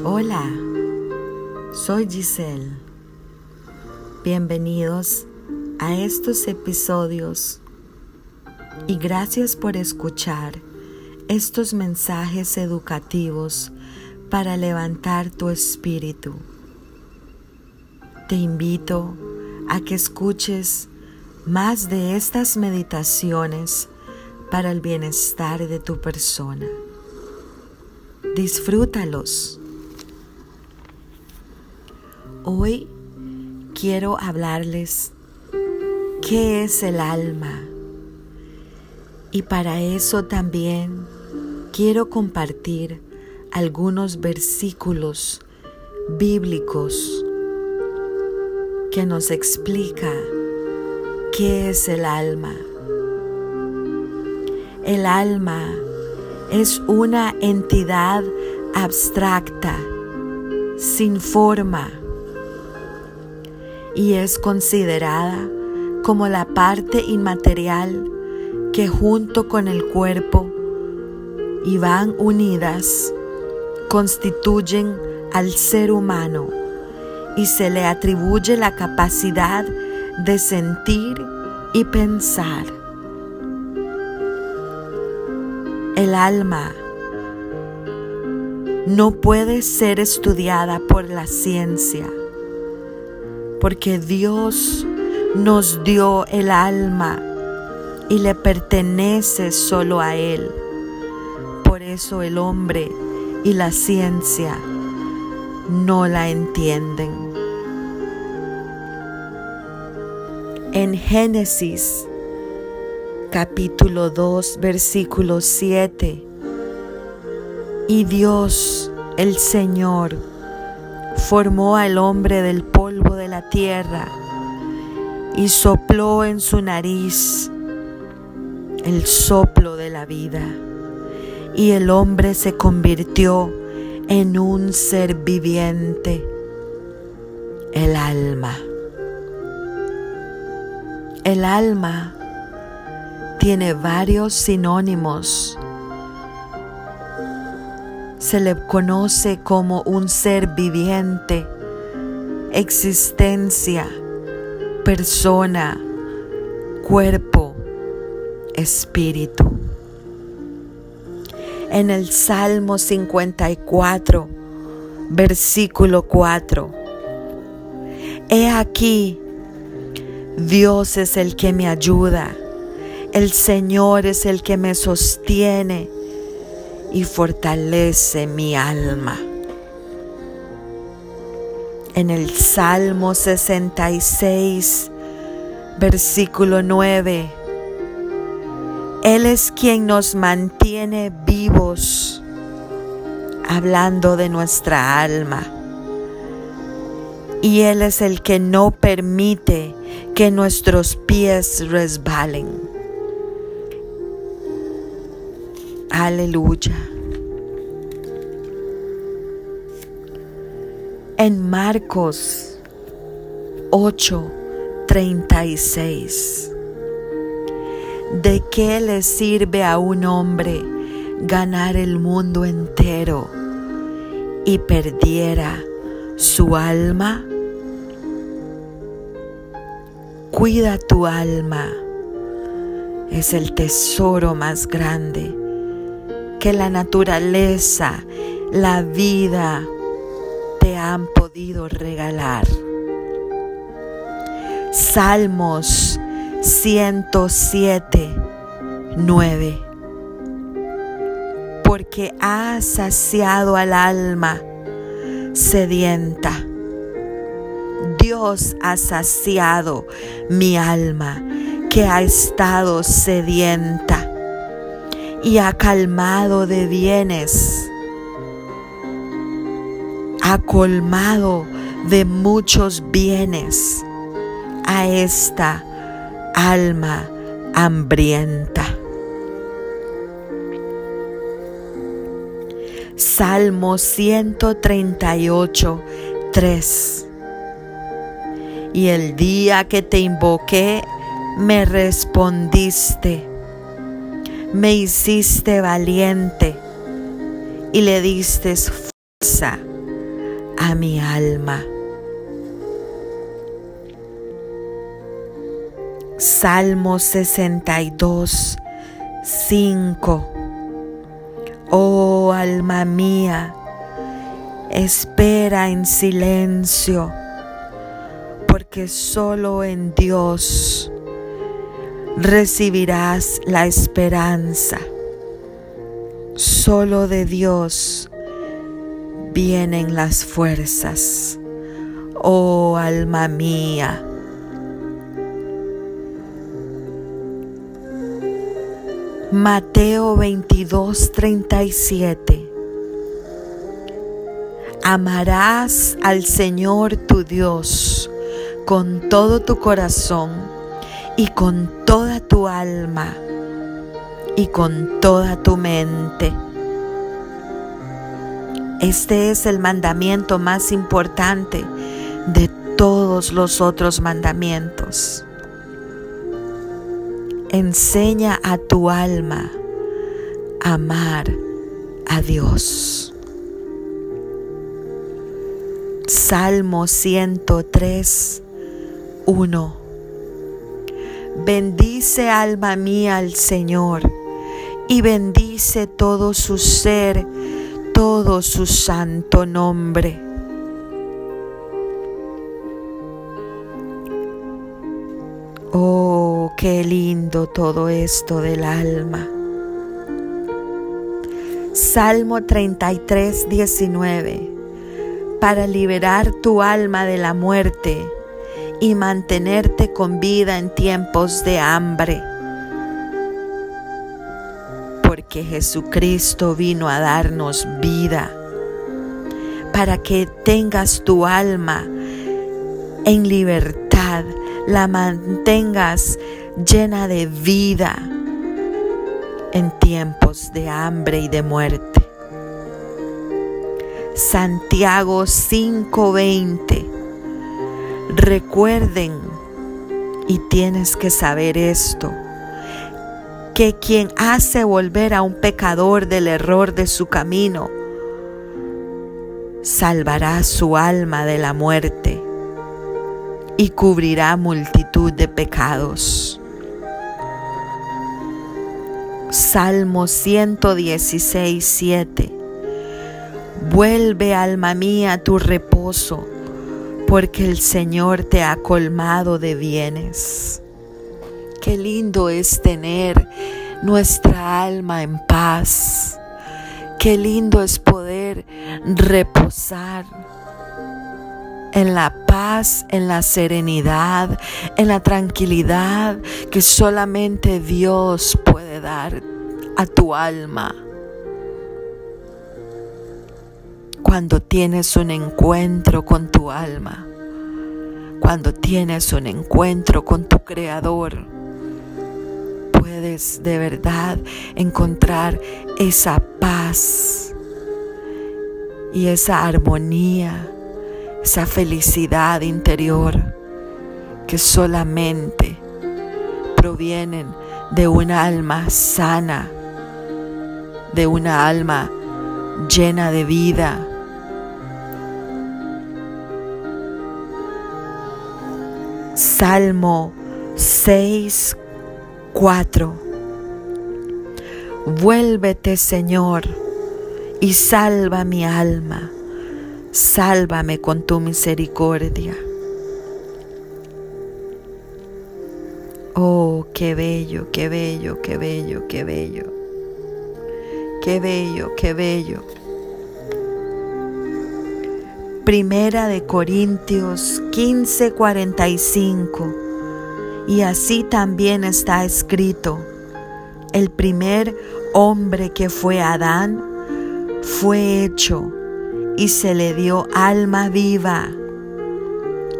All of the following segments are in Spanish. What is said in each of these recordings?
Hola, soy Giselle. Bienvenidos a estos episodios y gracias por escuchar estos mensajes educativos para levantar tu espíritu. Te invito a que escuches más de estas meditaciones para el bienestar de tu persona. Disfrútalos. Hoy quiero hablarles qué es el alma y para eso también quiero compartir algunos versículos bíblicos que nos explica qué es el alma. El alma es una entidad abstracta, sin forma, y es considerada como la parte inmaterial que junto con el cuerpo y van unidas constituyen al ser humano y se le atribuye la capacidad de sentir y pensar. El alma no puede ser estudiada por la ciencia porque Dios nos dio el alma y le pertenece solo a Él. Por eso el hombre y la ciencia no la entienden. En Génesis capítulo 2 versículo 7, y Dios el Señor formó al hombre del polvo la tierra y sopló en su nariz el soplo de la vida. Y el hombre se convirtió en un ser viviente, el alma. El alma tiene varios sinónimos. Se le conoce como un ser viviente, existencia, persona, cuerpo, espíritu. En el Salmo 54, versículo 4. He aquí, Dios es el que me ayuda, el Señor es el que me sostiene y fortalece mi alma. En el Salmo 66, versículo 9, Él es quien nos mantiene vivos, hablando de nuestra alma. Y Él es el que no permite que nuestros pies resbalen. Aleluya. En Marcos 8:36. ¿De qué le sirve a un hombre ganar el mundo entero y perdiera su alma? Cuida tu alma. Es el tesoro más grande que la naturaleza, la vida te han podido regalar. Salmos 107, 9. Porque ha saciado al alma sedienta. Dios ha saciado mi alma que ha estado sedienta y ha calmado de bienes, colmado de muchos bienes a esta alma hambrienta. Salmo 138, 3. Y el día que te invoqué, me respondiste, me hiciste valiente y le diste fuerza a mi alma. Salmo 62, 5. Oh alma mía, espera en silencio, porque solo en Dios recibirás la esperanza. Solo de Dios vienen las fuerzas. Oh alma mía. Mateo 22, 37. Amarás al Señor tu Dios con todo tu corazón y con toda tu alma y con toda tu mente. Este es el mandamiento más importante de todos los otros mandamientos. Enseña a tu alma a amar a Dios. Salmo 103, 1. Bendice alma mía al Señor y bendice todo su ser, todo su santo nombre. Oh, qué lindo todo esto del alma. Salmo 33, 19. Para liberar tu alma de la muerte y mantenerte con vida en tiempos de hambre que Jesucristo vino a darnos vida, para que tengas tu alma en libertad, la mantengas llena de vida en tiempos de hambre y de muerte. Santiago 5:20. Recuerden, y tienes que saber esto, que quien hace volver a un pecador del error de su camino, salvará su alma de la muerte y cubrirá multitud de pecados. Salmo 116, 7. Vuelve alma mía tu reposo, porque el Señor te ha colmado de bienes. Qué lindo es tener nuestra alma en paz. Qué lindo es poder reposar en la paz, en la serenidad, en la tranquilidad que solamente Dios puede dar a tu alma. Cuando tienes un encuentro con tu alma, cuando tienes un encuentro con tu Creador, puedes de verdad encontrar esa paz y esa armonía, esa felicidad interior que solamente provienen de una alma sana, de una alma llena de vida. Salmo 6, 4. Vuélvete, Señor, y salva mi alma. Sálvame con tu misericordia. Oh, qué bello, qué bello, qué bello, qué bello. Qué bello, qué bello. Primera de Corintios 15:45 y así también está escrito, el primer hombre que fue Adán fue hecho y se le dio alma viva.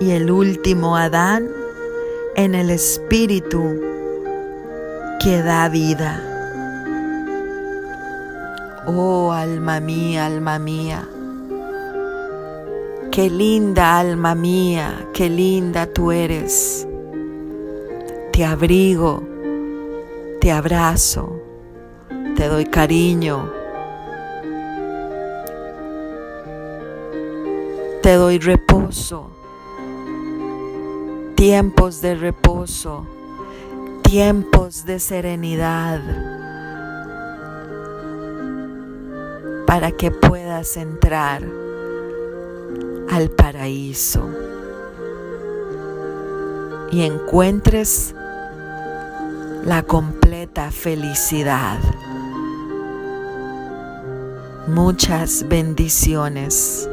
Y el último Adán en el espíritu que da vida. Oh alma mía, alma mía. Qué linda alma mía, qué linda tú eres te abrigo, te abrazo, te doy cariño. te doy reposo, tiempos de reposo, tiempos de serenidad, para que puedas entrar al paraíso y encuentres la completa felicidad. Muchas bendiciones.